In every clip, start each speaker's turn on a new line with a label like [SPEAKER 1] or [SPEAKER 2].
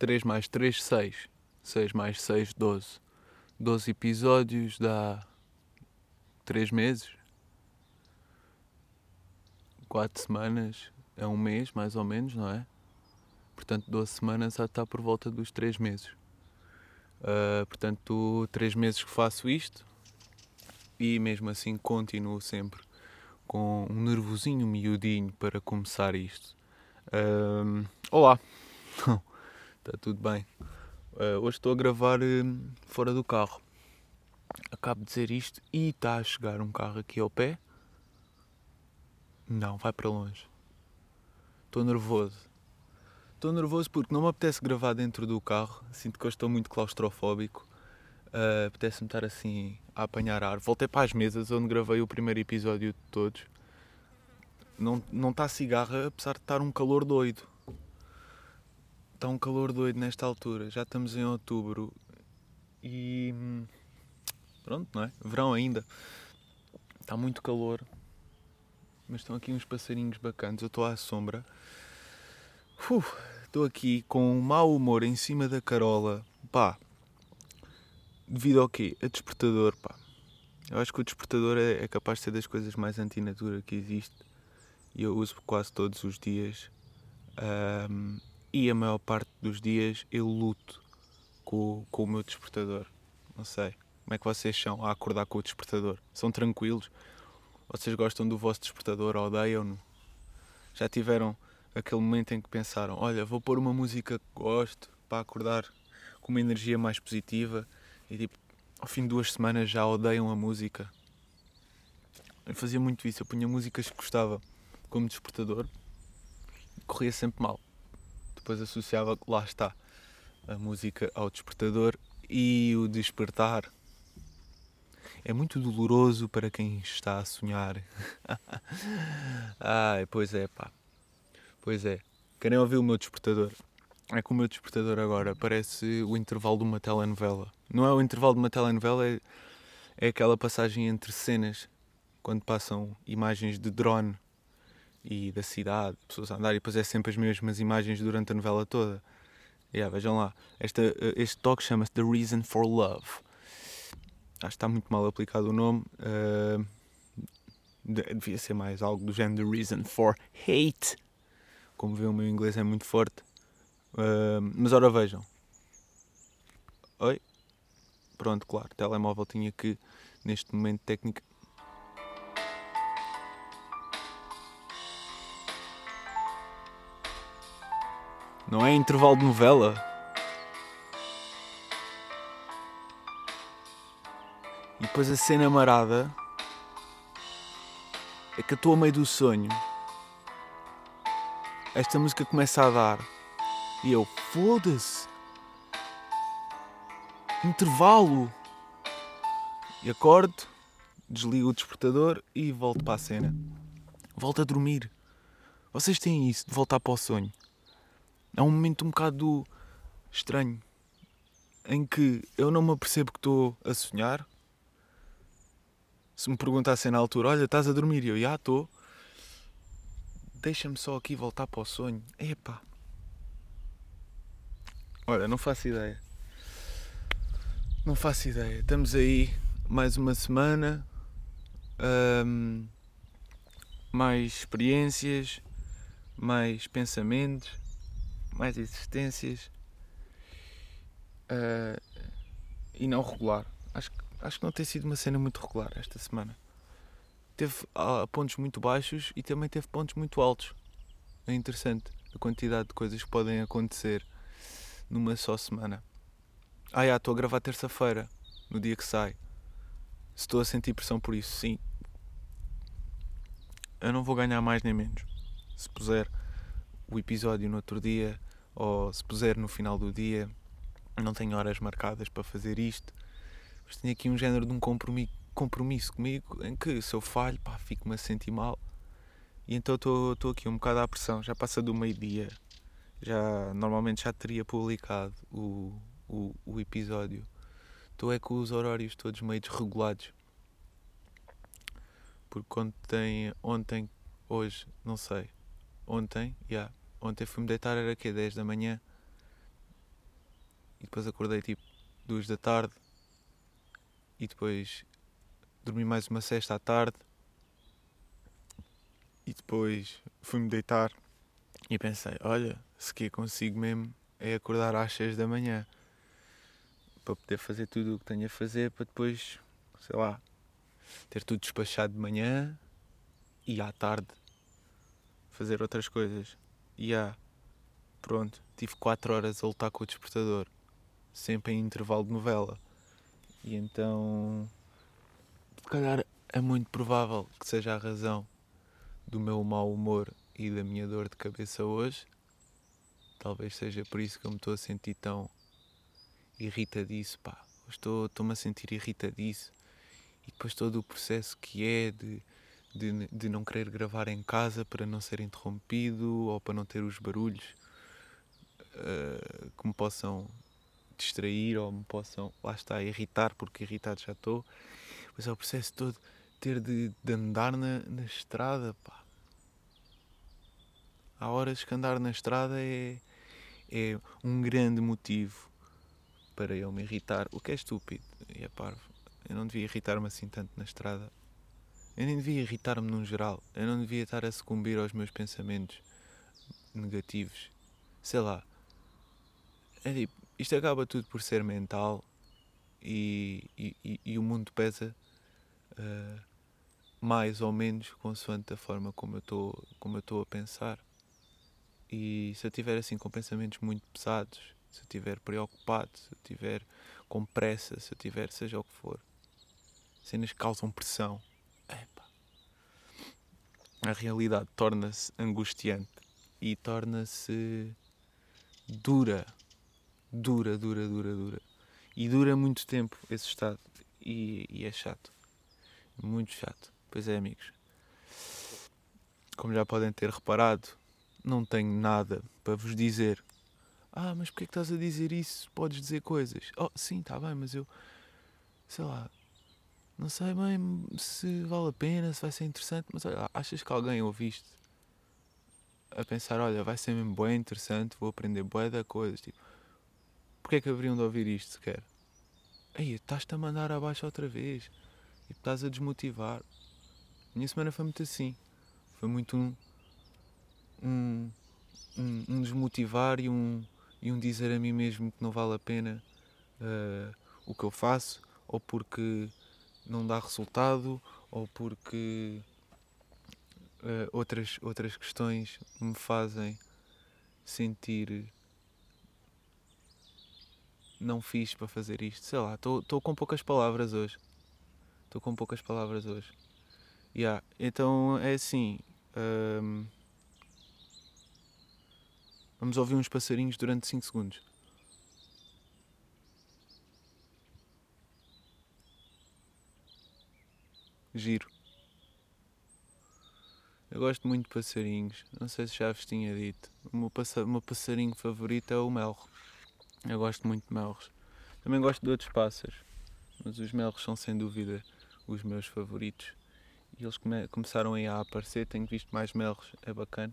[SPEAKER 1] 3 mais 3, 6. 6 mais 6, 12. 12 episódios dá 3 meses. 4 semanas é um mês, mais ou menos, não é? Portanto, 12 semanas já está por volta dos 3 meses. Uh, portanto, 3 meses que faço isto e mesmo assim continuo sempre com um nervosinho miudinho para começar isto. Uh, olá, está tudo bem. Uh, hoje estou a gravar uh, fora do carro. Acabo de dizer isto e está a chegar um carro aqui ao pé. Não, vai para longe. Estou nervoso. Estou nervoso porque não me apetece gravar dentro do carro. Sinto que eu estou muito claustrofóbico. Uh, Apetece-me estar assim a apanhar ar. Voltei para as mesas onde gravei o primeiro episódio de todos. Não, não está cigarra, apesar de estar um calor doido. Está um calor doido nesta altura. Já estamos em outubro e. hum, Pronto, não é? Verão ainda. Está muito calor. Mas estão aqui uns passarinhos bacanas. Eu estou à sombra. Estou aqui com um mau humor em cima da carola. Pá. Devido ao quê? A despertador, pá. Eu acho que o despertador é, é capaz de ser das coisas mais antinatura que existe. E eu uso quase todos os dias. Ahm, e a maior parte dos dias eu luto com, com o meu despertador. Não sei. Como é que vocês são a acordar com o despertador? São tranquilos? Vocês gostam do vosso despertador? Odeiam-no? Já tiveram aquele momento em que pensaram: olha, vou pôr uma música que gosto para acordar com uma energia mais positiva e tipo, ao fim de duas semanas já odeiam a música. Eu fazia muito isso, eu punha músicas que gostava como despertador e corria sempre mal. Depois associava, lá está, a música ao despertador e o despertar é muito doloroso para quem está a sonhar. Ai, pois é, pá. Pois é. Querem ouvir o meu despertador? É que o meu despertador agora parece o intervalo de uma telenovela. Não é o intervalo de uma telenovela, é, é aquela passagem entre cenas, quando passam imagens de drone e da cidade, pessoas a andar, e depois é sempre as mesmas imagens durante a novela toda. Yeah, vejam lá, Esta, eh, este toque chama-se The Reason for Love. Acho que está muito mal aplicado o nome. de- devia ser mais algo do género The Reason for Hate. Como vê, o meu inglês é muito forte. Uh, mas ora vejam. Oi? Pronto, claro. O telemóvel tinha que, neste momento técnico. Não é intervalo de novela? E depois a cena marada é que eu estou a meio do sonho. Esta música começa a dar. E eu, foda-se. Intervalo. E acordo, desligo o despertador e volto para a cena. Volto a dormir. Vocês têm isso de voltar para o sonho. É um momento um bocado estranho. Em que eu não me apercebo que estou a sonhar. Se me perguntassem na altura, olha, estás a dormir? E eu, já estou. Deixa-me só aqui voltar para o sonho. Epá. Olha, não faço ideia. Não faço ideia. Estamos aí mais uma semana. ahm, mais experiências. Mais pensamentos. Mais existências. ah, e não regular. Acho, que- acho que não tem sido uma cena muito regular esta semana teve ah, pontos muito baixos e também teve pontos muito altos. É interessante a quantidade de coisas que podem acontecer numa só semana. Ah, já, estou a gravar terça-feira, no dia que sai. Se estou a sentir pressão por isso, sim. Eu não vou ganhar mais nem menos. Se puser o episódio no outro dia, ou se puser no final do dia, não tenho horas marcadas para fazer isto. Mas tenho aqui um género de um compromisso comigo em que se eu falho, pá, fico-me a sentir mal. E então estou aqui um bocado à pressão. Já passa do meio-dia. Já, normalmente já teria publicado o, o, o episódio. Estou é com os horários todos meio desregulados. Porque ontem, ontem, hoje, não sei. Ontem, já. Ontem fui-me deitar, era que 10 da manhã. e depois acordei tipo duas da tarde e depois dormi mais uma sexta à tarde e depois fui-me deitar e pensei, olha, se que consigo mesmo é acordar às seis da manhã para poder fazer tudo o que tenho a fazer para depois, sei lá, ter tudo despachado de manhã e à tarde fazer outras coisas. E há, pronto, tive 4 horas a lutar com o despertador, sempre em intervalo de novela. E então, se calhar é muito provável que seja a razão do meu mau humor e da minha dor de cabeça hoje. Talvez seja por isso que eu me estou a sentir tão irritadiço, pá. Estou, estou-me a sentir irritadiço. E depois todo o processo que é de, de, de não querer gravar em casa para não ser interrompido ou para não ter os barulhos uh, que me possam distrair ou me possam, lá está, irritar, porque irritado já estou. Mas é o processo todo ter de, de andar na, na estrada, pá. Há horas que andar na estrada é, é um grande motivo para eu me irritar, o que é estúpido e é parvo. Eu não devia irritar-me assim tanto na estrada. Eu nem devia irritar-me num geral. Eu não devia estar a sucumbir aos meus pensamentos negativos. Sei lá. É tipo, isto acaba tudo por ser mental e, e, e o mundo pesa uh, mais ou menos consoante a forma como eu estou a pensar. E se eu tiver assim com pensamentos muito pesados, se eu estiver preocupado, se eu estiver com pressa, se eu tiver seja o que for, cenas que causam pressão, epa, a realidade torna-se angustiante e torna-se dura, dura, dura, dura, dura. E dura muito tempo esse estado. E, e é chato. Muito chato. Pois é, amigos. Como já podem ter reparado, não tenho nada para vos dizer. Ah, mas porquê que estás a dizer isso? Podes dizer coisas. Oh, sim, está bem, mas eu. Sei lá. Não sei bem se vale a pena, se vai ser interessante, mas olha, achas que alguém ouviste a pensar: olha, vai ser mesmo bem interessante, vou aprender bué da coisas. Tipo, porquê é que haveriam de ouvir isto sequer? Ei, estás-te a mandar abaixo outra vez. E tipo, estás a desmotivar. Minha semana foi muito assim. Foi muito um, um, um, um desmotivar e um, e um dizer a mim mesmo que não vale a pena uh, o que eu faço, ou porque não dá resultado, ou porque uh, outras, outras questões me fazem sentir não fiz para fazer isto. Sei lá, estou com poucas palavras hoje. Estou com poucas palavras hoje. Yeah. Então é assim. Um, Vamos ouvir uns passarinhos durante 5 segundos. Giro. Eu gosto muito de passarinhos. Não sei se já vos tinha dito. O meu, o meu passarinho favorito é o melro. Eu gosto muito de melros. Também gosto de outros pássaros. Mas os melros são sem dúvida os meus favoritos. E eles come começaram aí a aparecer. Tenho visto mais melros. É bacana.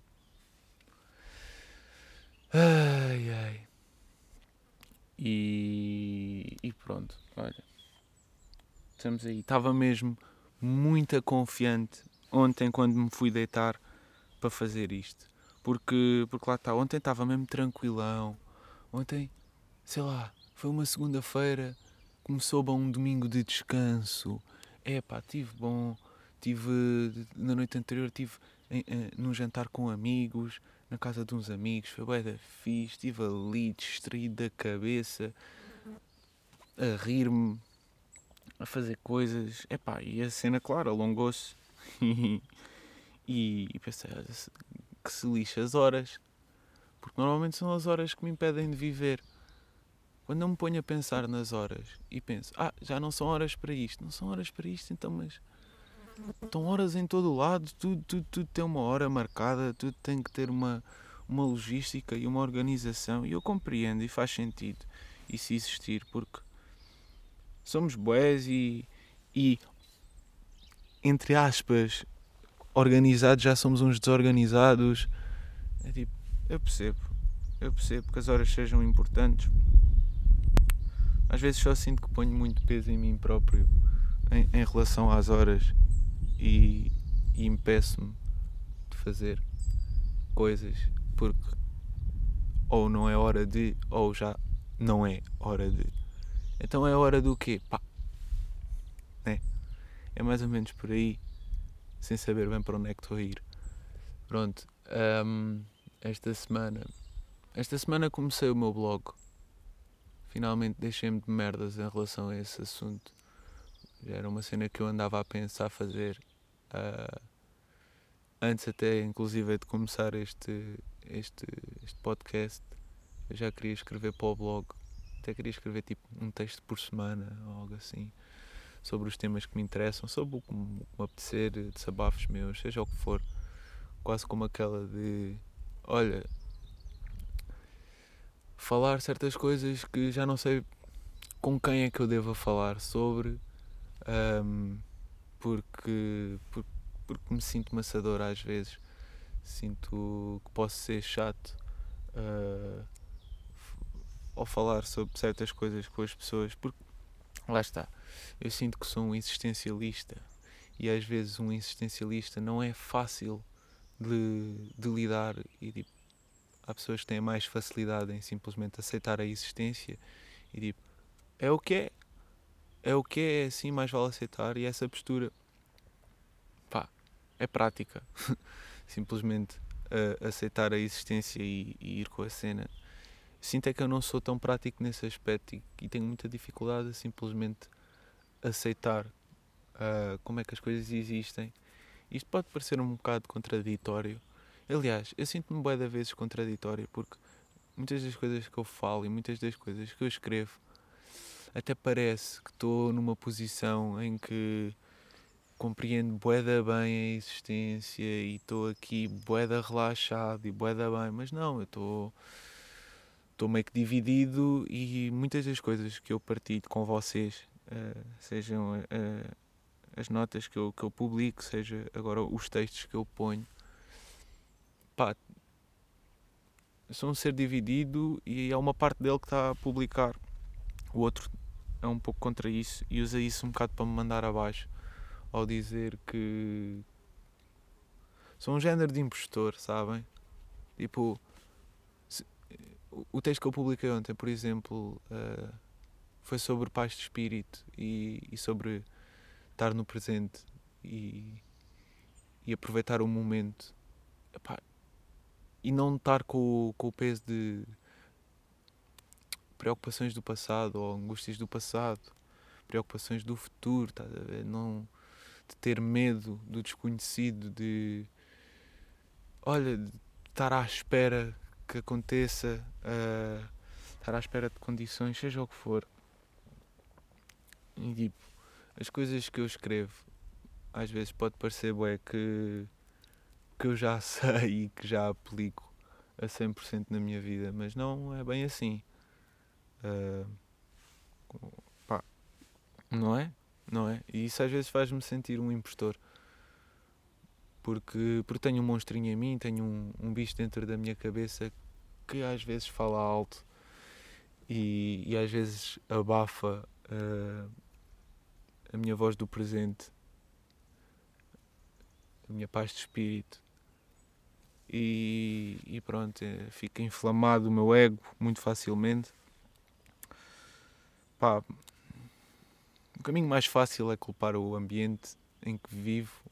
[SPEAKER 1] Ai ai. E, e pronto, olha. Estamos aí. Estava mesmo muito confiante ontem quando me fui deitar para fazer isto. Porque, porque lá está, ontem estava mesmo tranquilão. Ontem, sei lá, foi uma segunda-feira, começou bom um domingo de descanso. É pá, tive bom. Tive, na noite anterior, tive em, em, num jantar com amigos na casa de uns amigos, foi bué da fixe, estive ali distraído da cabeça, a rir-me, a fazer coisas, epá, e a cena, claro, alongou-se, e, e pensei, que se lixa as horas, porque normalmente são as horas que me impedem de viver. Quando eu me ponho a pensar nas horas e penso, ah, já não são horas para isto, não são horas para isto, então, mas Estão horas em todo o lado, tudo, tudo, tudo tem uma hora marcada, tudo tem que ter uma, uma logística e uma organização. E eu compreendo e faz sentido isso existir, porque somos boés e, e entre aspas, organizados já somos uns desorganizados. É tipo, eu percebo, eu percebo que as horas sejam importantes, às vezes só sinto que ponho muito peso em mim próprio em, em relação às horas e, e impeço-me de fazer coisas porque ou não é hora de ou já não é hora de. Então é hora do quê? Pá. Né? É mais ou menos por aí, sem saber bem para onde é que estou a ir. Pronto, um, esta semana. Esta semana comecei o meu blog. Finalmente deixei-me de merdas em relação a esse assunto. Já era uma cena que eu andava a pensar fazer. Uh, antes até inclusive de começar este, este, este podcast. Eu já queria escrever para o blog. Até queria escrever tipo um texto por semana ou algo assim. Sobre os temas que me interessam, sobre o que me apetecer, desabafos meus, seja o que for. Quase como aquela de olha, falar certas coisas que já não sei com quem é que eu devo falar sobre um, porque, porque, porque me sinto maçador às vezes sinto que posso ser chato uh, ao falar sobre certas coisas com as pessoas, porque lá está, eu sinto que sou um existencialista e às vezes um existencialista não é fácil de, de lidar e tipo, há pessoas que têm mais facilidade em simplesmente aceitar a existência e tipo, é o que é, é o que é, assim mais vale aceitar e essa postura é prática. Simplesmente uh, aceitar a existência e, e ir com a cena sinto é que eu não sou tão prático nesse aspecto e, e tenho muita dificuldade a simplesmente aceitar uh, como é que as coisas existem. Isto pode parecer um bocado contraditório. Aliás, eu sinto-me bué de vezes contraditório porque muitas das coisas que eu falo e muitas das coisas que eu escrevo até parece que estou numa posição em que compreendo boeda bem a existência e estou aqui boeda relaxado e boeda bem, mas não, eu estou estou meio que dividido e muitas das coisas que eu partilho com vocês, uh, sejam uh, as notas que eu, que eu publico, seja agora os textos que eu ponho, pá, são um ser dividido e há uma parte dele que está a publicar, o outro é um pouco contra isso e usa isso um bocado para me mandar abaixo ao dizer que sou um género de impostor, sabem? Tipo, o texto que eu publiquei ontem, por exemplo, uh, foi sobre paz de espírito e, e sobre estar no presente e, e aproveitar o momento. Epá, e não estar com, com o peso de preocupações do passado ou angústias do passado, preocupações do futuro, tá não de ter medo do desconhecido, de olha, de estar à espera que aconteça, uh, estar à espera de condições, seja o que for. E tipo, as coisas que eu escrevo, às vezes pode parecer bué que, que eu já sei e que já aplico a 100% na minha vida, mas não é bem assim. Uh, pá, não é? Não é? E isso às vezes faz-me sentir um impostor porque, porque tenho um monstrinho em mim, tenho um, um bicho dentro da minha cabeça que às vezes fala alto e, e às vezes abafa uh, a minha voz do presente, a minha paz de espírito. E, e pronto, é, fica inflamado o meu ego muito facilmente. Pá, o caminho mais fácil é culpar o ambiente em que vivo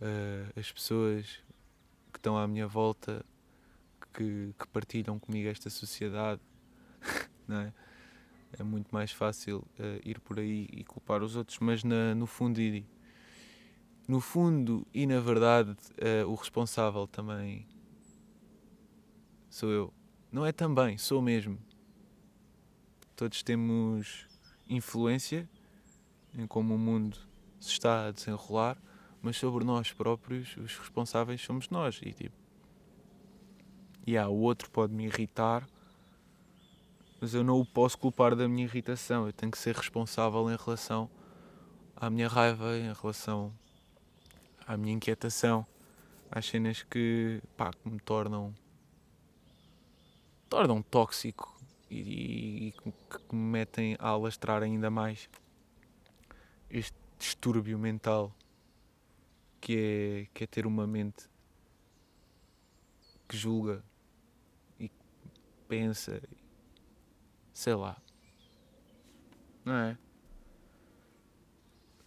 [SPEAKER 1] uh, as pessoas que estão à minha volta, que, que partilham comigo esta sociedade, não é? É muito mais fácil uh, ir por aí e culpar os outros, mas na, no fundo e no fundo e na verdade uh, o responsável também sou eu. Não é também, sou mesmo. Todos temos influência em como o mundo se está a desenrolar mas sobre nós próprios, os responsáveis somos nós. E tipo, e yeah, o outro pode me irritar, mas eu não o posso culpar da minha irritação. Eu tenho que ser responsável em relação à minha raiva, em relação à minha inquietação, às cenas que, pá, que me tornam tornam tóxico e, e que me metem a alastrar ainda mais este distúrbio mental que é, que é ter uma mente que julga e pensa, sei lá, não é?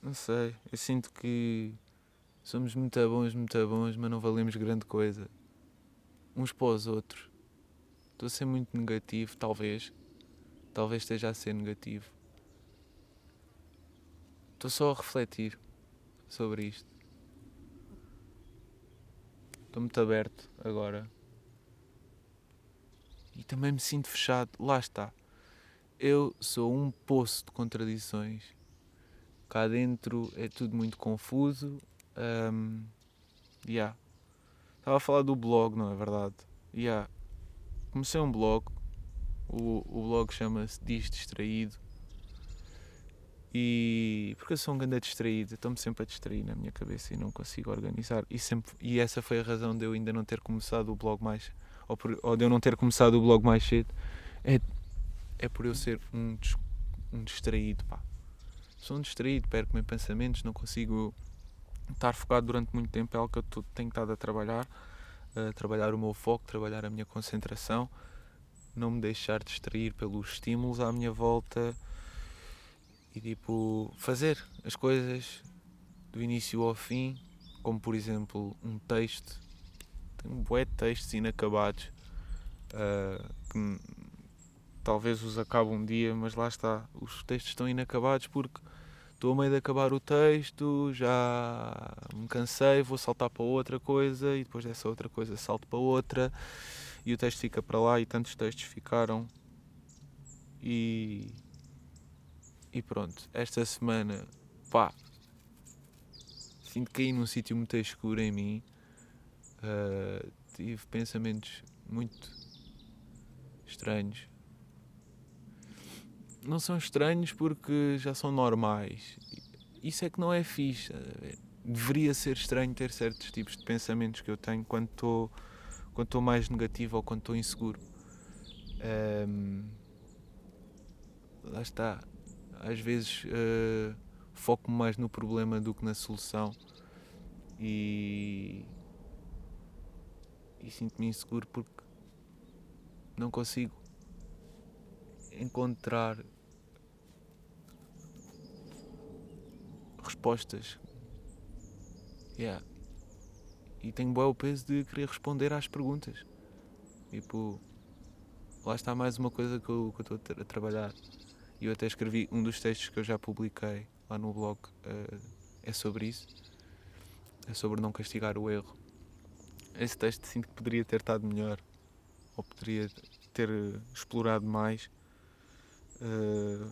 [SPEAKER 1] Não sei, eu sinto que somos muito bons, muito bons, mas não valemos grande coisa uns para os outros. Estou a ser muito negativo, talvez. Talvez esteja a ser negativo. Estou só a refletir sobre isto. Estou muito aberto agora. E também me sinto fechado. Lá está. Eu sou um poço de contradições. Cá dentro é tudo muito confuso. Um, yeah. Estava a falar do blog, não é verdade? Yeah. Comecei um blog. O, o blog chama-se Diz Distraído. E porque eu sou um grande distraído, estou-me sempre a distrair na minha cabeça e não consigo organizar. E, sempre, e essa foi a razão de eu ainda não ter começado o blog mais. Ou, por, ou de eu não ter começado o blog mais cedo. É, é por eu ser um, um distraído, pá. Sou um distraído, perco-me em pensamentos, não consigo estar focado durante muito tempo é algo que eu tenho estado a trabalhar, a trabalhar o meu foco, trabalhar a minha concentração, não me deixar distrair pelos estímulos à minha volta e tipo fazer as coisas do início ao fim, como por exemplo um texto, tenho um bué de textos inacabados uh, que talvez os acabe um dia, mas lá está, os textos estão inacabados porque estou a meio de acabar o texto, já me cansei, vou saltar para outra coisa e depois dessa outra coisa salto para outra. E o texto fica para lá e tantos textos ficaram. E e pronto, esta semana pá sinto que caí num sítio muito escuro em mim uh, tive pensamentos muito estranhos não são estranhos porque já são normais. Isso é que não é fixe. Deveria ser estranho ter certos tipos de pensamentos que eu tenho quando estou quando estou mais negativo ou quando estou inseguro. Um, lá está. Às vezes uh, foco-me mais no problema do que na solução e, e sinto-me inseguro porque não consigo encontrar respostas. Yeah. E tenho bem o peso de querer responder às perguntas. Tipo, lá está mais uma coisa que eu, estou a trabalhar. E eu até escrevi um dos textos que eu já publiquei lá no blog. Uh, é sobre isso. É sobre não castigar o erro. Esse texto sinto que poderia ter estado melhor. Ou poderia ter explorado mais Uh,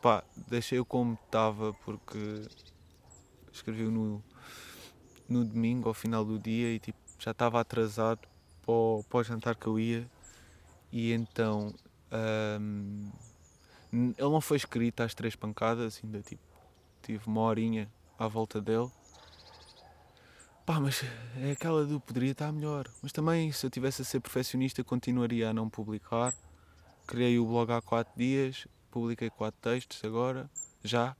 [SPEAKER 1] pá, deixei-o como estava porque escrevi no, no domingo, ao final do dia, e tipo, já estava atrasado para o, para o jantar que eu ia. E então um, ele não foi escrito às três pancadas, ainda tipo, tive uma horinha à volta dele. Pá, mas é aquela do poderia estar melhor. Mas também, se eu tivesse a ser perfeccionista, continuaria a não publicar criei o blog há 4 dias, publiquei 4 textos agora, já.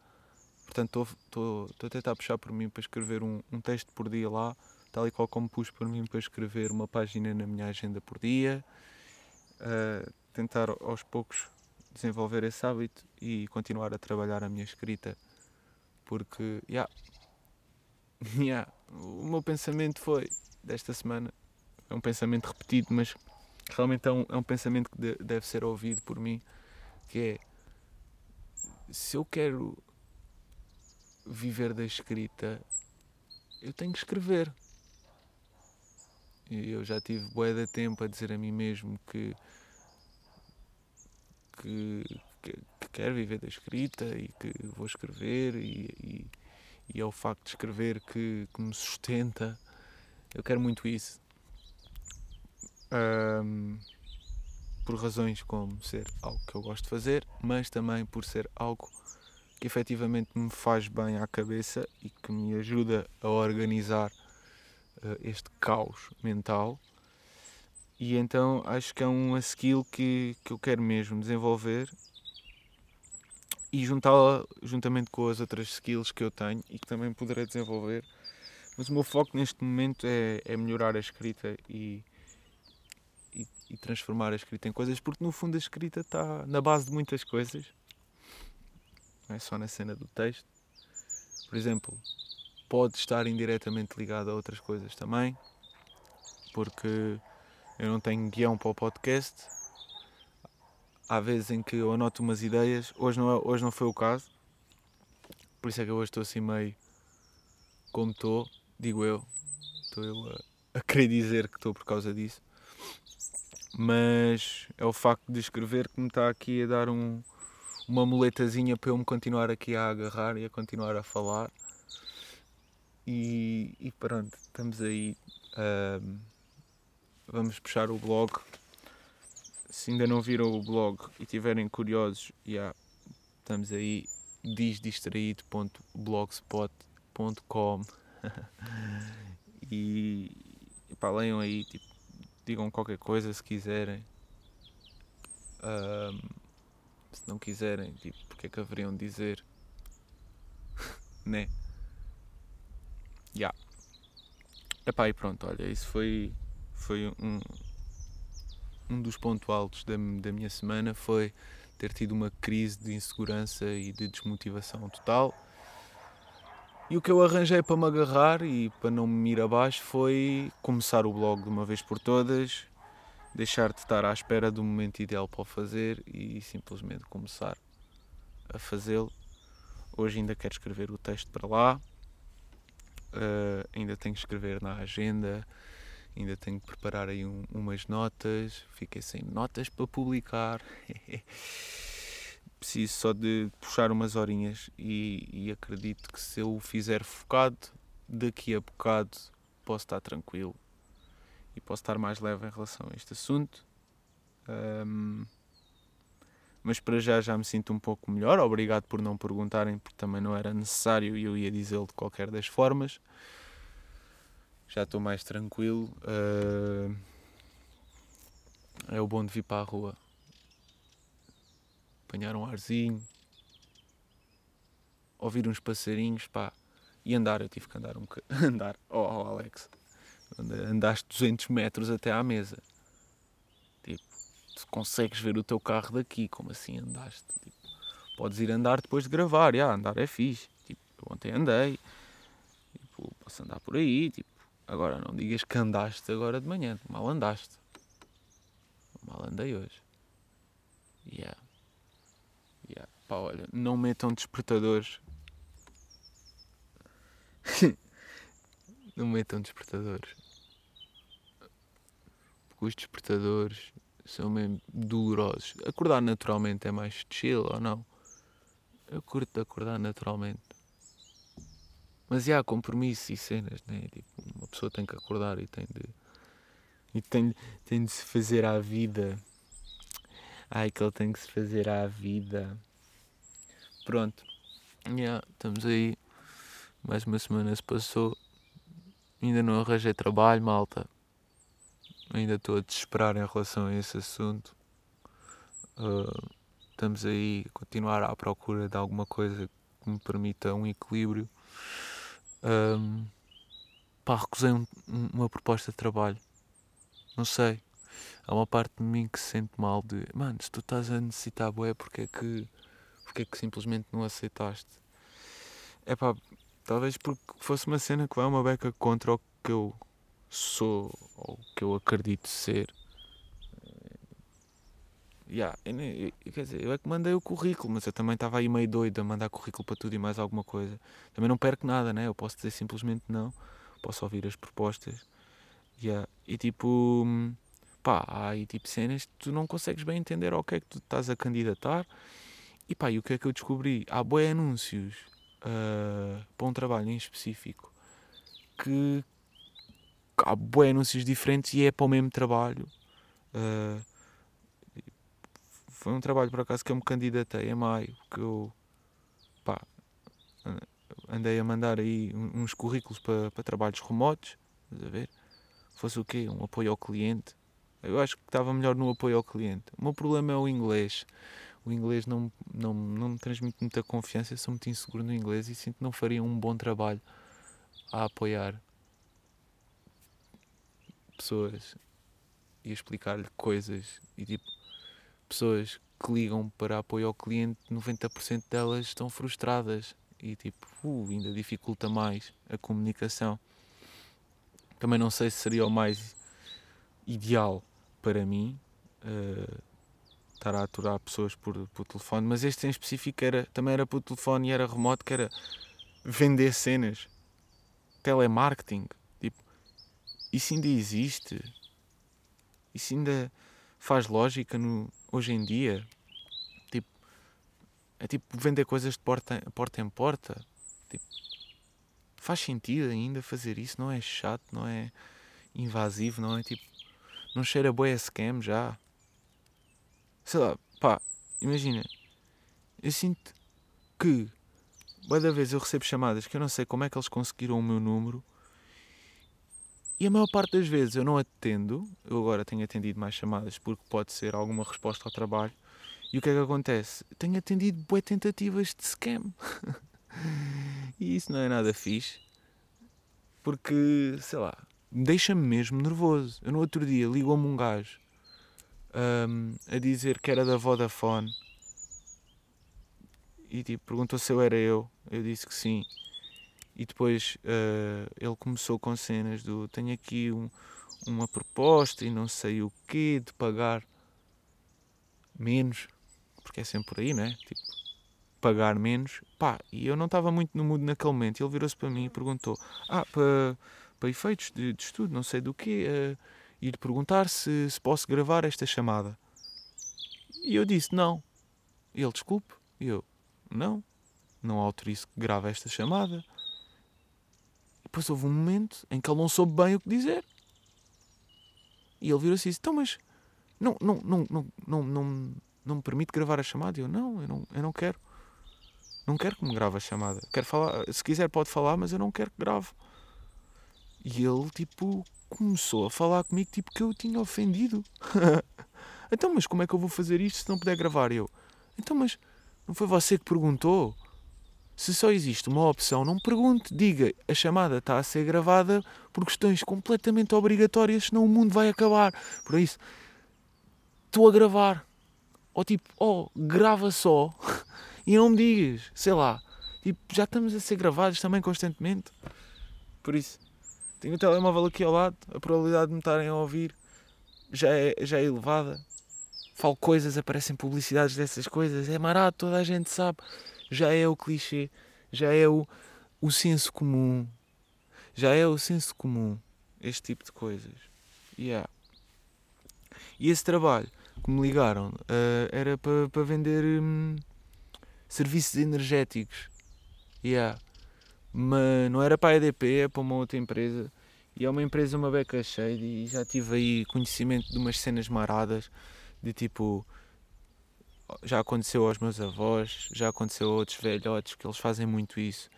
[SPEAKER 1] Portanto, estou a tentar puxar por mim para escrever um, um, texto por dia lá, tal e qual como pus por mim para escrever uma página na minha agenda por dia. Uh, tentar aos poucos desenvolver esse hábito e continuar a trabalhar a minha escrita. Porque, yeah, yeah, o meu pensamento foi, desta semana, é um pensamento repetido, mas realmente é um, é um pensamento que de, deve ser ouvido por mim, que é se eu quero viver da escrita, eu tenho que escrever. E eu já tive bué de tempo a dizer a mim mesmo que, que, que, que quero viver da escrita e que vou escrever e, e, e é o facto de escrever que, que me sustenta. Eu quero muito isso um, por razões como ser algo que eu gosto de fazer, mas também por ser algo que efetivamente me faz bem à cabeça e que me ajuda a organizar uh, este caos mental. E então acho que é uma skill que, que eu quero mesmo desenvolver e juntá-la juntamente com as outras skills que eu tenho e que também poderei desenvolver. Mas o meu foco neste momento é, é melhorar a escrita e, e, e, transformar a escrita em coisas, porque no fundo a escrita está na base de muitas coisas, não é só na cena do texto. Por exemplo, pode estar indiretamente ligado a outras coisas também, porque eu não tenho guião para o podcast. Há vezes em que eu anoto umas ideias, hoje não, é, hoje não foi o caso, por isso é que eu hoje estou assim meio como estou, digo eu. Estou eu a, a querer dizer que estou por causa disso. Mas é o facto de escrever que me está aqui a dar um, uma muletazinha para eu me continuar aqui a agarrar e a continuar a falar. E, e pronto, estamos aí. Uh, vamos puxar o blog. Se ainda não viram o blog e estiverem curiosos, yeah, estamos aí disdistraído.blogspot.com e, pá, leiam aí, tipo, digam qualquer coisa se quiserem. Um, se não quiserem, tipo, porque é que haveriam de dizer? né? Yeah. Epá, e pronto, olha, isso foi, foi um, um dos pontos altos da, da minha semana foi ter tido uma crise de insegurança e de desmotivação total. E o que eu arranjei para me agarrar e para não me ir abaixo foi começar o blog de uma vez por todas, deixar de estar à espera do momento ideal para o fazer e simplesmente começar a fazê-lo. Hoje ainda quero escrever o texto para lá, uh, ainda tenho que escrever na agenda, ainda tenho que preparar aí um, umas notas, fiquei sem notas para publicar. Preciso só de puxar umas horinhas e, e acredito que se eu o fizer focado, daqui a bocado posso estar tranquilo e posso estar mais leve em relação a este assunto. Um, mas para já já me sinto um pouco melhor. Obrigado por não perguntarem, porque também não era necessário e eu ia dizê-lo de qualquer das formas. Já estou mais tranquilo. Uh, é o bom de vir para a rua. Apanhar um arzinho, ouvir uns passarinhos, pá, e andar. Eu tive que andar um bocadinho. andar, oh, oh Alex, andaste 200 metros até à mesa tu consegues ver o teu carro daqui, como assim andaste? Tipo, podes ir andar depois de gravar, já, andar é fixe. Tipo, ontem andei, tipo, posso andar por aí, tipo, agora não digas que andaste agora de manhã, mal andaste. Mal andei hoje. Yeah. Yeah. Pá, olha, não metam despertadores. não metam despertadores. Porque os despertadores são mesmo dolorosos. Acordar naturalmente é mais chill ou não? Eu curto acordar naturalmente. Mas há compromisso e cenas, né? Tipo, uma pessoa tem que acordar e tem de. E tem, tem de se fazer à vida. Ai, que ele tem que se fazer à vida. Pronto. Yeah, estamos aí. Mais uma semana se passou. Ainda não arranjei trabalho, malta ainda estou a desesperar em relação a esse assunto. Uh, estamos aí a continuar à procura de alguma coisa que me permita um equilíbrio. Um, pá, recusei um, uma proposta de trabalho. Não sei. Há uma parte de mim que se sente mal de mano, se tu estás a necessitar boé, porque é que porque é que simplesmente não aceitaste? É pá, talvez porque fosse uma cena que vai uma beca contra o que eu sou ou que eu acredito ser. Yeah, eu, eu, quer dizer, eu é que mandei o currículo, mas eu também estava aí meio doido a mandar currículo para tudo e mais alguma coisa. Também não perco nada, né? Eu posso dizer simplesmente não, posso ouvir as propostas. Yeah. E tipo, pá, há aí tipo cenas que tu não consegues bem entender ao que é que tu estás a candidatar. E pá, e o que é que eu descobri? Há boi anúncios uh, para um trabalho em específico que, há bué anúncios diferentes e é para o mesmo trabalho. Uh, foi um trabalho por acaso que eu me candidatei em maio, que eu pá, andei a mandar aí uns currículos para, para trabalhos remotos, a ver? Fosse o quê? Um apoio ao cliente. Eu acho que estava melhor no apoio ao cliente. O meu problema é o inglês. O inglês não, não, não me transmite muita confiança. Sou muito inseguro no inglês e sinto que não faria um bom trabalho a apoiar pessoas e a explicar-lhe coisas. E tipo, pessoas que ligam para apoio ao cliente, 90% delas estão frustradas e tipo, uh, ainda dificulta mais a comunicação. Também não sei se seria o mais ideal para mim uh, estar a aturar pessoas por, por telefone, mas este em específico era, também era por telefone e era remoto, que era vender cenas, telemarketing. Tipo, isso ainda existe? Isso ainda faz lógica no, hoje em dia? Tipo, é tipo vender coisas de porta, porta em porta. Tipo, faz sentido ainda fazer isso? Não é chato? Não é invasivo? Não é tipo não cheira boa scam já? Sei lá, pá, imagina. Eu sinto que, boa da vez eu recebo chamadas que eu não sei como é que eles conseguiram o meu número e a maior parte das vezes eu não atendo. Eu agora tenho atendido mais chamadas porque pode ser alguma resposta ao trabalho. E o que é que acontece? Tenho atendido boas tentativas de scam. e isso não é nada fixe. Porque, sei lá, deixa-me mesmo nervoso. Eu no outro dia ligou-me um gajo um, a dizer que era da Vodafone e tipo, perguntou se eu era eu. Eu disse que sim. E depois uh, ele começou com cenas do tenho aqui um, uma proposta e não sei o que de pagar menos, porque é sempre por aí, né? Tipo, pagar menos. Pá, e eu não estava muito no mood naquele momento. Ele virou-se para mim e perguntou: Ah, para para efeitos de, de estudo, não sei do quê, uh, ir perguntar se, se posso gravar esta chamada. E eu disse não. E ele, desculpe. E eu, não, não autorizo que grave esta chamada. E depois houve um momento em que ele não soube bem o que dizer. E ele virou-se e disse, então mas não, não, não, não, não, não, não me permite gravar a chamada? E eu, não, eu não, eu não quero. Não quero que me grave a chamada. Quero falar, se quiser pode falar, mas eu não quero que grave. E ele, tipo, começou a falar comigo, tipo, que eu tinha ofendido. então, mas como é que eu vou fazer isto se não puder gravar? Eu, então, mas não foi você que perguntou? Se só existe uma opção, não pergunte, diga, a chamada está a ser gravada por questões completamente obrigatórias, senão o mundo vai acabar. Por isso, estou a gravar. Ou tipo, oh, grava só e não me digas, sei lá, tipo, já estamos a ser gravados também constantemente. Por isso, tenho o telemóvel aqui ao lado, a probabilidade de me estarem a ouvir já é, já é elevada. Falo coisas, aparecem publicidades dessas coisas, é marato, toda a gente sabe. Já é o clichê, já é o, o senso comum. Já é o senso comum, este tipo de coisas. Yeah. E esse trabalho que me ligaram uh, era para pa vender um, serviços energéticos. Yeah mas não era para a EDP, é para uma outra empresa. E é uma empresa, uma beca cheia, e já tive aí conhecimento de umas cenas maradas, de tipo. Já aconteceu aos meus avós, já aconteceu a outros velhotes, que eles fazem muito isso.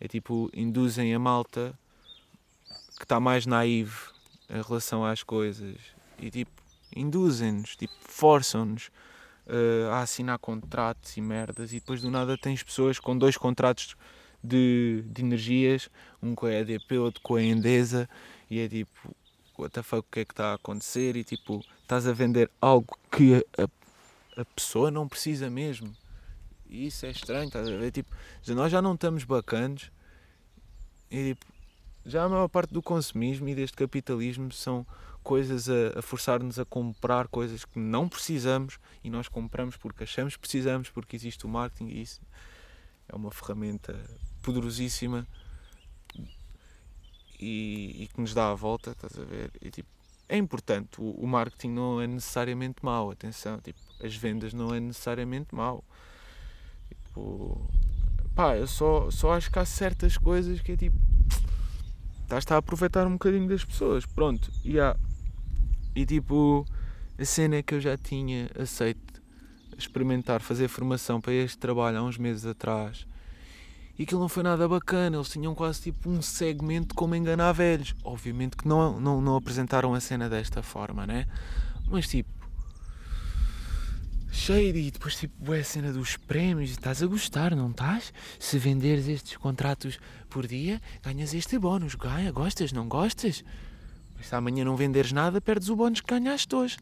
[SPEAKER 1] É tipo, induzem a malta que está mais naive em relação às coisas. E tipo, induzem-nos, tipo, forçam-nos uh, a assinar contratos e merdas. E depois do nada tens pessoas com dois contratos de, de energias, um com a EDP, outro com a Endesa, e é tipo, what the fuck, o que é que está a acontecer? E tipo, estás a vender algo que a, a pessoa não precisa mesmo. E isso é estranho, estás a ver? Tipo, nós já não estamos bacanos e tipo, já a maior parte do consumismo e deste capitalismo são coisas a, a forçar-nos a comprar coisas que não precisamos e nós compramos porque achamos que precisamos, porque existe o marketing e isso é uma ferramenta poderosíssima e, e, que nos dá a volta, estás a ver? E, tipo, é importante, o, o, marketing não é necessariamente mau, atenção, tipo, as vendas não é necessariamente mau. Tipo, pá, eu só, só acho que há certas coisas que é tipo, estás a aproveitar um bocadinho das pessoas, pronto, e há. E tipo, a cena é que eu já tinha aceito experimentar fazer formação para este trabalho há uns meses atrás E aquilo não foi nada bacana, eles tinham quase tipo um segmento de como enganar velhos. Obviamente que não, não, não apresentaram a cena desta forma, né? Mas tipo, cheio e depois tipo é a cena dos prémios estás a gostar, não estás? Se venderes estes contratos por dia, ganhas este bónus. Ganha, gostas, não gostas? Mas se amanhã não venderes nada, perdes o bónus que ganhaste hoje.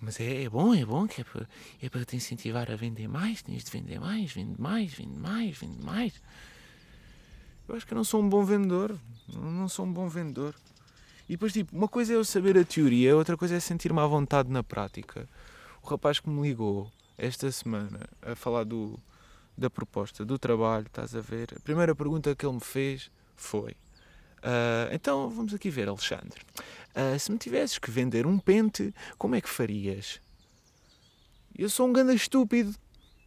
[SPEAKER 1] Mas é, é bom, é bom, que é para, é para te incentivar a vender mais, tens de vender mais, vende mais, vende mais, vende mais. Eu acho que eu não sou um bom vendedor. Não sou um bom vendedor. E depois, tipo, uma coisa é eu saber a teoria, outra coisa é sentir-me à vontade na prática. O rapaz que me ligou esta semana a falar do, da proposta do trabalho, estás a ver? A primeira pergunta que ele me fez foi: uh, Então vamos aqui ver, Alexandre. Uh, se me tivesses que vender um pente, como é que farias? Eu sou um ganda estúpido.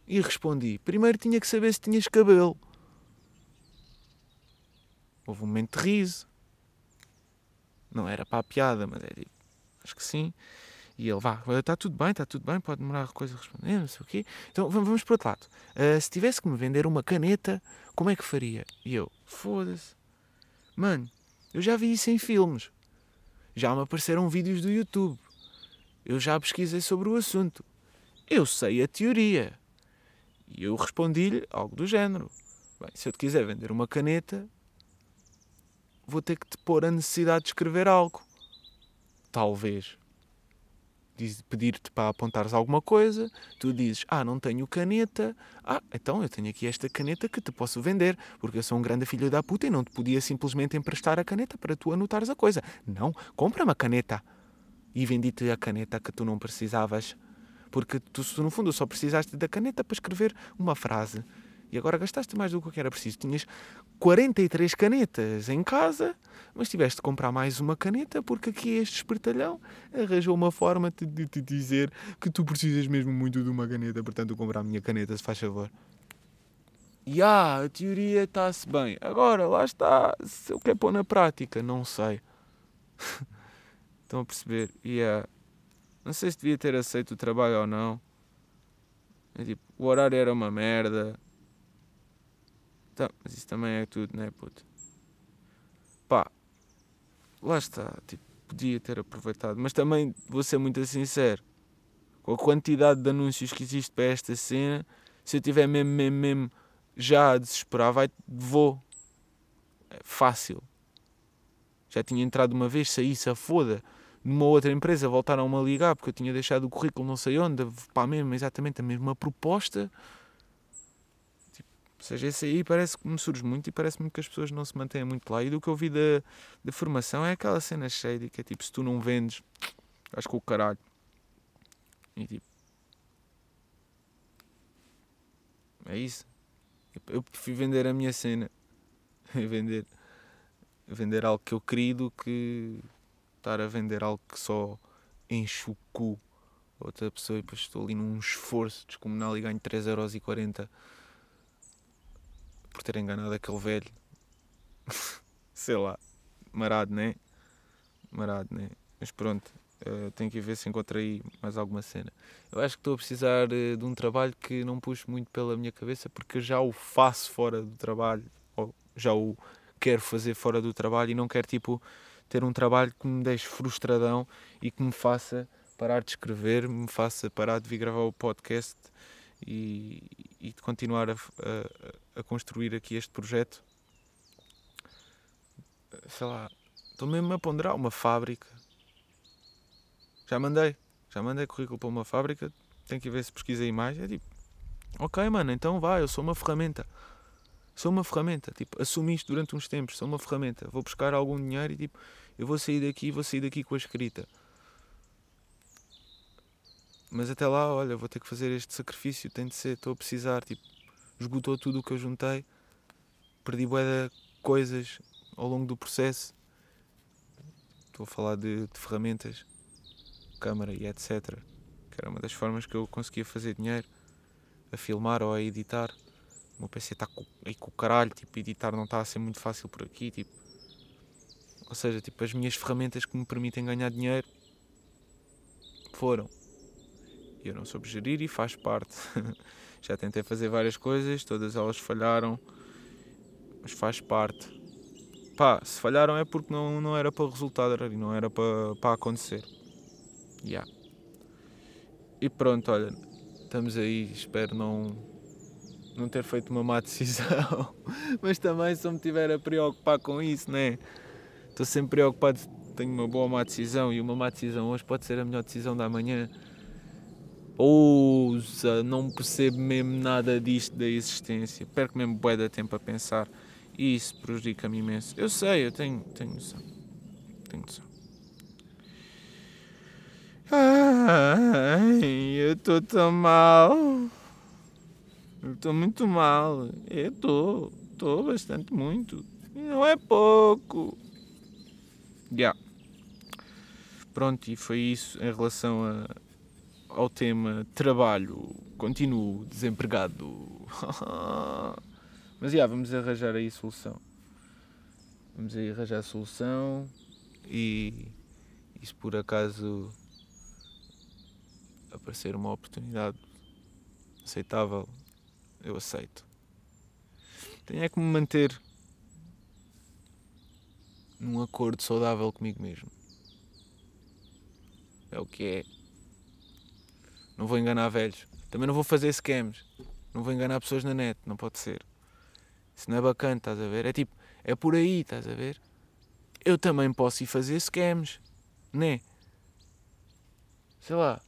[SPEAKER 1] E respondi: Primeiro tinha que saber se tinhas cabelo. Houve um momento de riso. Não era para a piada, mas é tipo, acho que sim. E ele, vá, está tudo bem, está tudo bem, pode demorar coisa a responder, não sei o quê. Então vamos para o outro lado. Uh, se tivesse que me vender uma caneta, como é que faria? E eu, foda-se. Mano, eu já vi isso em filmes. Já me apareceram vídeos do YouTube. Eu já pesquisei sobre o assunto. Eu sei a teoria. E eu respondi-lhe algo do género. Bem, se eu te quiser vender uma caneta, vou ter que te pôr a necessidade de escrever algo. Talvez pedir-te para apontares alguma coisa, tu dizes, ah, não tenho caneta, ah, então eu tenho aqui esta caneta que te posso vender, porque eu sou um grande filho da puta e não te podia simplesmente emprestar a caneta para tu anotares a coisa. Não, compra-me a caneta. E vendi-te a caneta que tu não precisavas, porque tu, no fundo, só precisaste da caneta para escrever uma frase. E agora gastaste mais do que era preciso. Tinhas 43 canetas em casa, mas tiveste de comprar mais uma caneta porque aqui este espertalhão arranjou uma forma de te dizer que tu precisas mesmo muito de uma caneta, portanto comprar a minha caneta, se faz favor. E ah, a teoria está-se bem. Agora, lá está. Se eu quero pôr na prática, não sei. Estão a perceber? E yeah. não sei se devia ter aceito o trabalho ou não. É tipo, o horário era uma merda. Tá, mas isso também é tudo, né, puto? Pá, lá está. Tipo, podia ter aproveitado. Mas também, vou ser muito sincero, com a quantidade de anúncios que existe para esta cena, se eu tiver mesmo, mesmo, mesmo já a desesperar, vai, vou. É fácil. Já tinha entrado uma vez, saí-se a foda. Numa outra empresa voltaram-me a ligar porque eu tinha deixado o currículo não sei onde, pá, mesmo, exatamente a mesma proposta. Ou seja, esse aí parece que me surge muito e parece-me que as pessoas não se mantêm muito lá. E do que eu vi da, da formação é aquela cena cheia de que é tipo, se tu não vendes, acho que o caralho. E tipo. É isso. Eu prefiro vender a minha cena. vender, vender algo que eu queria do que estar a vender algo que só enche o cu outra pessoa e depois estou ali num esforço descomunal e ganho 3,40€ por ter enganado aquele velho. Sei lá, marado, né? Marado, né? Mas pronto, uh, tenho que ver se encontrei mais alguma cena. Eu acho que estou a precisar uh, de um trabalho que não puxe muito pela minha cabeça porque já o faço fora do trabalho, ou já o quero fazer fora do trabalho e não quero tipo ter um trabalho que me deixe frustradão e que me faça parar de escrever, me faça parar de vir gravar o podcast e, e de continuar a, a, a, construir aqui este projeto. Sei lá, estou mesmo a ponderar uma fábrica. Já mandei, já mandei currículo para uma fábrica, tenho que ver se pesquisei mais. É tipo, ok, mano, então vai, eu sou uma ferramenta. Sou uma ferramenta, tipo, assumi isto durante uns tempos, sou uma ferramenta. Vou buscar algum dinheiro e tipo, eu vou sair daqui, vou sair daqui com a escrita mas até lá, olha, vou ter que fazer este sacrifício, tem de ser, estou a precisar, tipo, esgotou tudo o que eu juntei, perdi bué coisas ao longo do processo. Estou a falar de, de ferramentas, câmara e etc. Que era uma das formas que eu conseguia fazer dinheiro, a filmar ou a editar. O meu PC está aí com o caralho, tipo, editar não está a ser muito fácil por aqui, tipo. Ou seja, tipo, as minhas ferramentas que me permitem ganhar dinheiro foram eu não soube gerir e faz parte. Já tentei fazer várias coisas, todas elas falharam, mas faz parte. Pá, se falharam é porque não, não era para resultado, não era para, para acontecer. Yeah. E pronto, olha, estamos aí, espero não, não ter feito uma má decisão. Mas também se eu me estiver a preocupar com isso, né? Estou sempre preocupado tenho uma boa ou má decisão e uma má decisão hoje pode ser a melhor decisão da manhã. Ousa, não percebo mesmo nada disto da existência. Perco mesmo bué de tempo a pensar. E isso prejudica-me imenso. Eu sei, eu tenho, tenho noção. Tenho noção. Ai, eu estou tão mal. Estou muito mal. Eu estou. Estou bastante muito. Não é pouco. Já. Yeah. Pronto, e foi isso em relação a, ao tema trabalho. Continuo desempregado. Mas já, yeah, vamos arranjar aí solução. Vamos aí arranjar solução e, e se por acaso aparecer uma oportunidade aceitável, eu aceito. Tenho é que me manter num acordo saudável comigo mesmo. É o que é. Não vou enganar velhos. Também não vou fazer scams. Não vou enganar pessoas na net. Não pode ser. Isso não é bacana, estás a ver? É tipo, é por aí, estás a ver? Eu também posso ir fazer scams. Né? Sei lá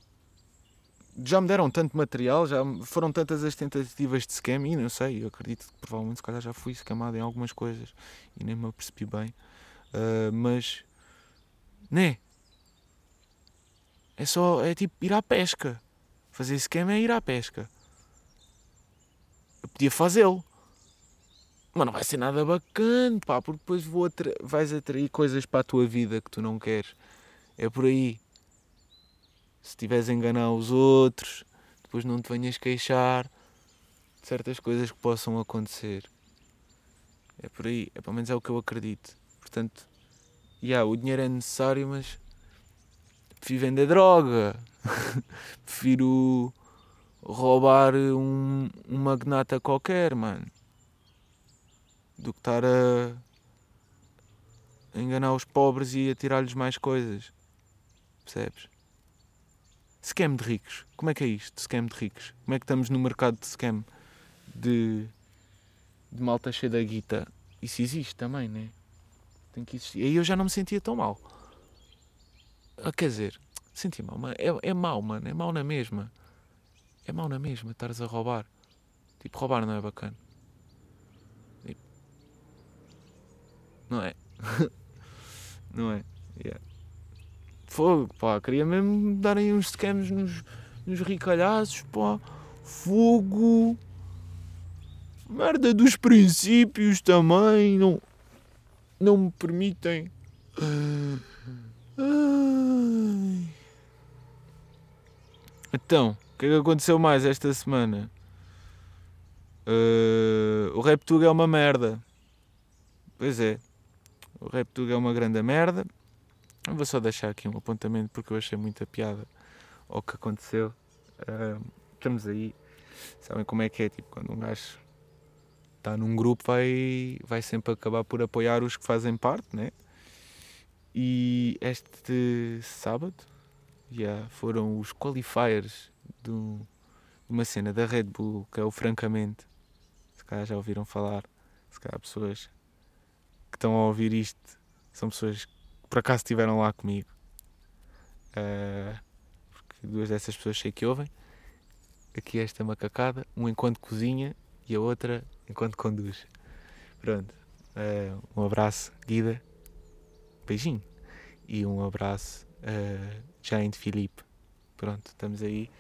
[SPEAKER 1] já me deram tanto material, já foram tantas as tentativas de scam e não sei, eu acredito que provavelmente se calhar já fui scamado em algumas coisas e nem me apercebi bem. Uh, mas né? É só, é tipo ir à pesca. Fazer scam é ir à pesca. Eu podia fazê-lo. Mas não vai ser nada bacana, pá, porque depois vou atra vais atrair coisas para a tua vida que tu não queres. É por aí se estiveres a enganar os outros, depois não te venhas queixar de certas coisas que possam acontecer. É por aí, é, pelo menos é o que eu acredito. Portanto, yeah, o dinheiro é necessário, mas prefiro vender droga, prefiro roubar um, um magnata qualquer, mano, do que estar a enganar os pobres e a tirar-lhes mais coisas. Percebes? Scam de ricos. Como é que é isto? Scam de ricos. Como é que estamos no mercado de scam de, de malta cheia da guita? Isso existe também, né? Tem que existir. Aí eu já não me sentia tão mal. Ah, quer dizer, senti mal, mas é, é mau, mano. É mau na mesma. É mau na mesma estares a roubar. Tipo, roubar não é bacana. Tipo, não é? não é? Yeah. Fogo, pá, queria mesmo darem uns scams nos, nos ricalhaços, pá. Fogo. Merda dos princípios também, não, não me permitem. Ai. Então, o que é que aconteceu mais esta semana? Uh, o RapTug é uma merda. Pois é. O RapTug é uma grande merda. Eu vou só deixar aqui um apontamento porque eu achei muita piada ao que aconteceu. Uh, estamos aí, sabem como é que é? Tipo, quando um gajo está num grupo, vai, vai sempre acabar por apoiar os que fazem parte, né? E este sábado yeah, foram os qualifiers de uma cena da Red Bull, que é o Francamente. Se calhar já ouviram falar, se calhar pessoas que estão a ouvir isto são pessoas por acaso estiveram lá comigo. Uh, porque duas dessas pessoas sei que ouvem. Aqui esta macacada, um enquanto cozinha e a outra enquanto conduz. Pronto. Uh, um abraço, Guida. Beijinho. E um abraço, uh, Giant Filipe. Pronto, estamos aí.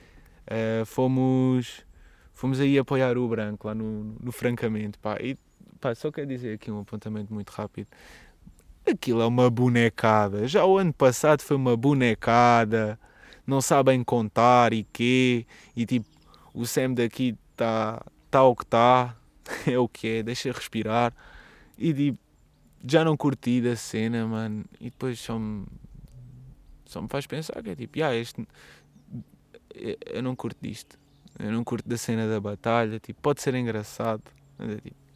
[SPEAKER 1] Uh, fomos, fomos aí apoiar o branco lá no, no Francamente. Pá. E pá, só quero dizer aqui um apontamento muito rápido. Aquilo é uma bonecada. Já o ano passado foi uma bonecada. Não sabem contar e quê. E tipo, o Sam daqui está tá o que está. É o que é. Deixa respirar. E tipo, já não curti da cena, mano. E depois só me, só me faz pensar que é tipo, yeah, este, eu não curto disto. Eu não curto da cena da batalha. Tipo, pode ser engraçado. Mas é tipo.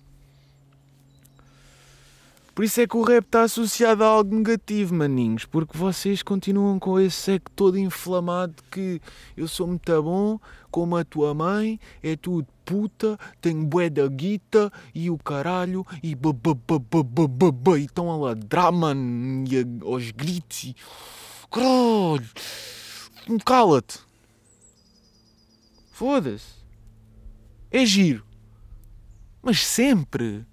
[SPEAKER 1] Por isso é que o rap está associado a algo negativo, maninhos. Porque vocês continuam com esse seco todo inflamado que eu sou muito bom, como a tua mãe, é tudo puta, tenho bué da guita e o caralho, e bababababababa, e estão a ladrar, mano, e aos gritos e... Caralho! Cala-te! Foda-se! É giro! Mas sempre!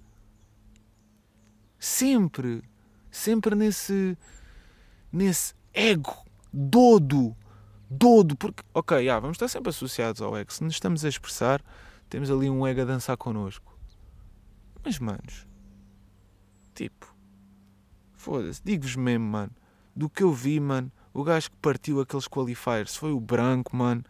[SPEAKER 1] Sempre! Sempre nesse. nesse ego dodo! Dodo! Porque, ok, yeah, vamos estar sempre associados ao ego. Se nos estamos a expressar, temos ali um ego a dançar connosco. Mas, manos. Tipo. Foda-se, digo-vos mesmo, mano. Do que eu vi, mano, o gajo que partiu aqueles qualifiers foi o branco, mano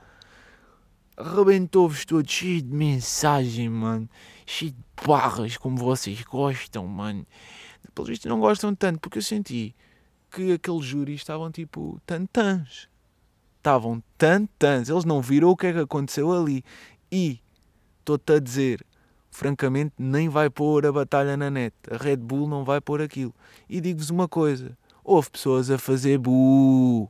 [SPEAKER 1] arrebentou-vos todos cheio de mensagem, mano. Cheio de barras, como vocês gostam, mano. Pelo visto não gostam tanto, porque eu senti que aqueles júris estavam tipo tantãs. Estavam tantãs. Eles não viram o que é que aconteceu ali. E, estou-te a dizer, francamente, nem vai pôr a batalha na net. A Red Bull não vai pôr aquilo. E digo-vos uma coisa: houve pessoas a fazer bu.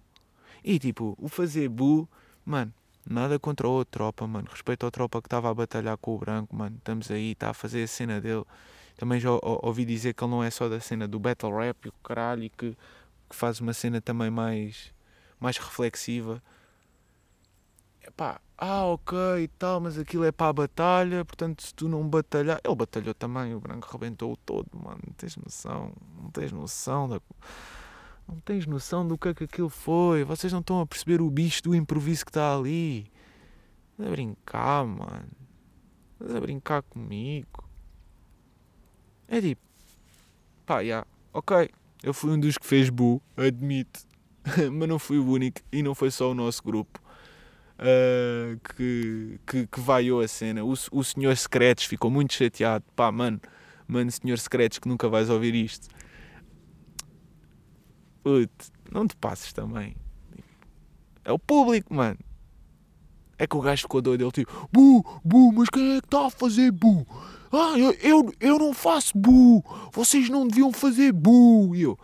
[SPEAKER 1] E tipo, o fazer bu, mano, Nada contra outro tropa, mano. Respeito ao tropa que estava a batalhar com o branco, mano. Estamos aí, está a fazer a cena dele. Também já ouvi dizer que ele não é só da cena do battle rap e o caralho, e que, que faz uma cena também mais, mais reflexiva. Epá, ah, ok e tal, mas aquilo é para a batalha, portanto, se tu não batalhar. Ele batalhou também, o branco rebentou o todo, mano. Não tens noção, não tens noção da. Não tens noção do que é que aquilo foi. Vocês não estão a perceber o bicho do improviso que está ali. Estás a brincar, mano. Estás a brincar comigo. É tipo, pá, já, yeah, ok. Eu fui um dos que fez bu, admito. Mas não fui o único e não foi só o nosso grupo. Uh, que, que, que vaiou a cena. O, o senhor Secretos ficou muito chateado. Pá, mano, mano, senhor Secretos, que nunca vais ouvir isto. Putz, não te passes também. É o público, mano. É que o gajo ficou doido. Ele tipo, bu, bu, mas quem é que está a fazer bu? Ah, eu, eu, eu não faço bu. Vocês não deviam fazer bu. E eu,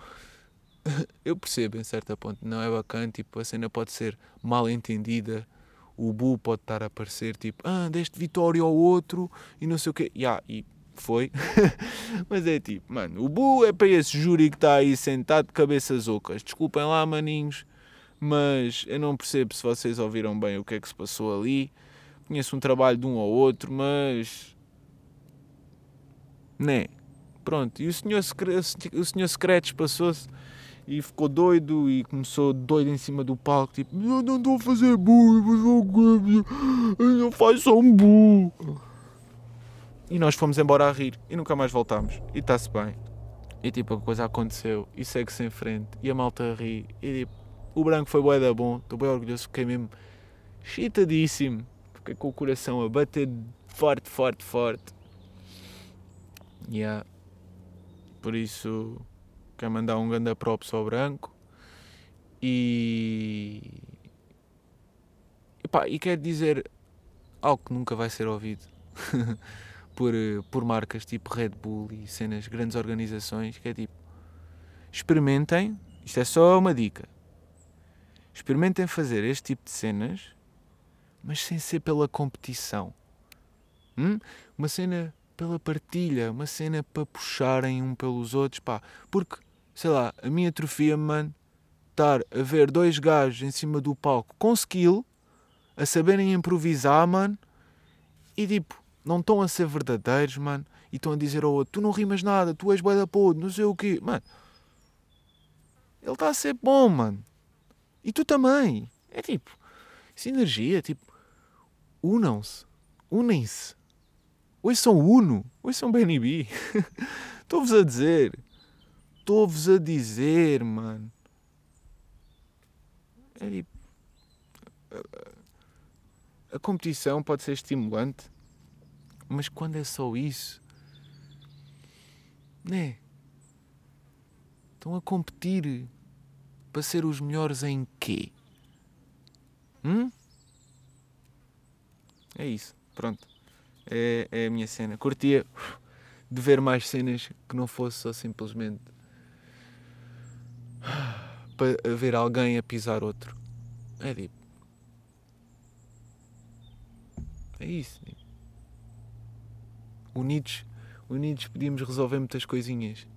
[SPEAKER 1] eu percebo em certa ponto. Não é bacana. Tipo, a cena pode ser mal entendida. O bu pode estar a aparecer tipo, ah, deste vitória ao outro e não sei o quê. Yeah, e foi. Mas é tipo, mano, o Bu é para esse júri que está aí sentado de cabeças ocas. Desculpem lá, maninhos, mas eu não percebo se vocês ouviram bem o que é que se passou ali. Conheço um trabalho de um ou outro, mas. Né? Pronto, e o senhor, o senhor Secretos passou-se e ficou doido e começou doido em cima do palco, tipo, eu não estou a fazer bu, eu não faço um bu. E nós fomos embora a rir e nunca mais voltámos. E está-se bem. E tipo, a coisa aconteceu e segue-se em frente. E a malta ri. E tipo, o branco foi bué da bom. Estou bem orgulhoso. Fiquei mesmo chitadíssimo. Fiquei com o coração a bater forte, forte, forte. Yeah. Por isso, quero mandar um grande props ao branco. E. E, pá, e quero dizer algo que nunca vai ser ouvido. por, eh, por marcas tipo Red Bull e cenas, grandes organizações, que é tipo, experimentem, isto é só uma dica, experimentem fazer este tipo de cenas, mas sem ser pela competição. Hum? Uma cena pela partilha, uma cena para puxarem um pelos outros, pá, porque, sei lá, a minha atrofia, mano, estar a ver dois gajos em cima do palco com skill, a saberem improvisar, mano, e tipo, não estão a ser verdadeiros, mano, e estão a dizer ao outro: tu não rimas nada, tu és bué da podre, não sei o quê, mano. Ele está a ser bom, mano. E tu também. É tipo, sinergia, tipo, unam-se, unem-se. Hoje são Uno, hoje são BNB. Estou-vos a dizer, estou-vos a dizer, mano. É tipo, a competição pode ser estimulante, mas quando é só isso, né? Estão a competir para ser os melhores em quê? Hum? É isso, pronto. É, é a minha cena. Curtia de ver mais cenas que não fosse só simplesmente para ver alguém a pisar outro. É tipo. É isso. Tipo. Unidos, unidos podíamos resolver muitas coisinhas.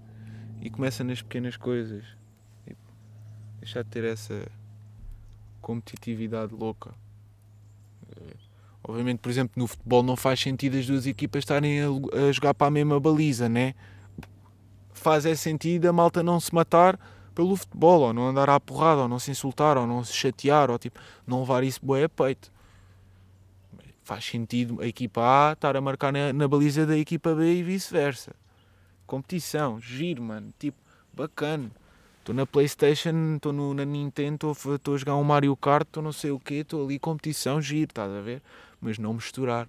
[SPEAKER 1] E começa nas pequenas coisas. Tipo, deixar de ter essa competitividade louca. Eh, obviamente, por exemplo, no futebol não faz sentido as duas equipas estarem a, a jogar para a mesma baliza, né? Faz é sentido a malta não se matar pelo futebol, ou não andar à porrada, ou não se insultar, ou não se chatear, ou tipo, não levar isso boé a peito. Faz sentido a equipa A estar a marcar na, na baliza da equipa B e vice-versa. Competição, giro, mano, tipo, bacana. Estou na Playstation, estou na Nintendo, estou a jogar um Mario Kart, estou não sei o quê, estou ali competição, giro, estás a ver? Mas não misturar.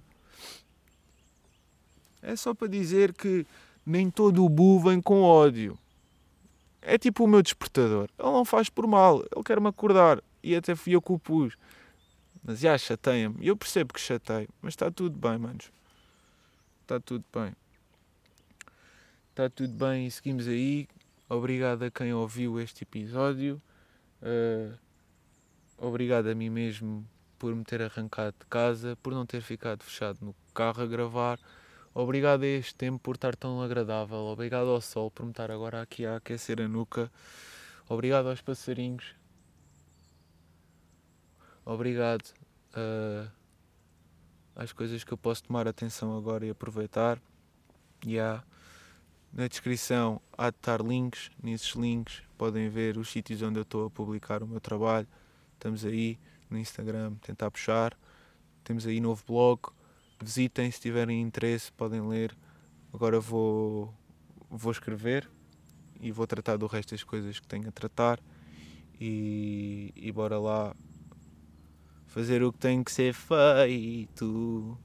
[SPEAKER 1] É só para dizer que nem todo o bu vem com ódio. É tipo o meu despertador. Ele não faz por mal, ele quer-me acordar. E até fui eu que o pus. Mas já chateia-me. Eu percebo que chateio. Mas está tudo bem, manos. Está tudo bem. Está tudo bem e seguimos aí. Obrigado a quem ouviu este episódio. Uh, obrigado a mim mesmo por me ter arrancado de casa, por não ter ficado fechado no carro a gravar. Obrigado a este tempo por estar tão agradável. Obrigado ao sol por me estar agora aqui a aquecer a nuca. Obrigado aos passarinhos. Obrigado uh, às coisas que eu posso tomar atenção agora e aproveitar. E yeah. na descrição há de estar links. Nesses links podem ver os sítios onde eu estou a publicar o meu trabalho. Estamos aí no Instagram, tentar puxar. Temos aí novo blog visitem se tiverem interesse, podem ler. Agora vou, vou escrever e vou tratar do resto das coisas que tenho a tratar. E, e bora lá fazer o que tem que ser feito.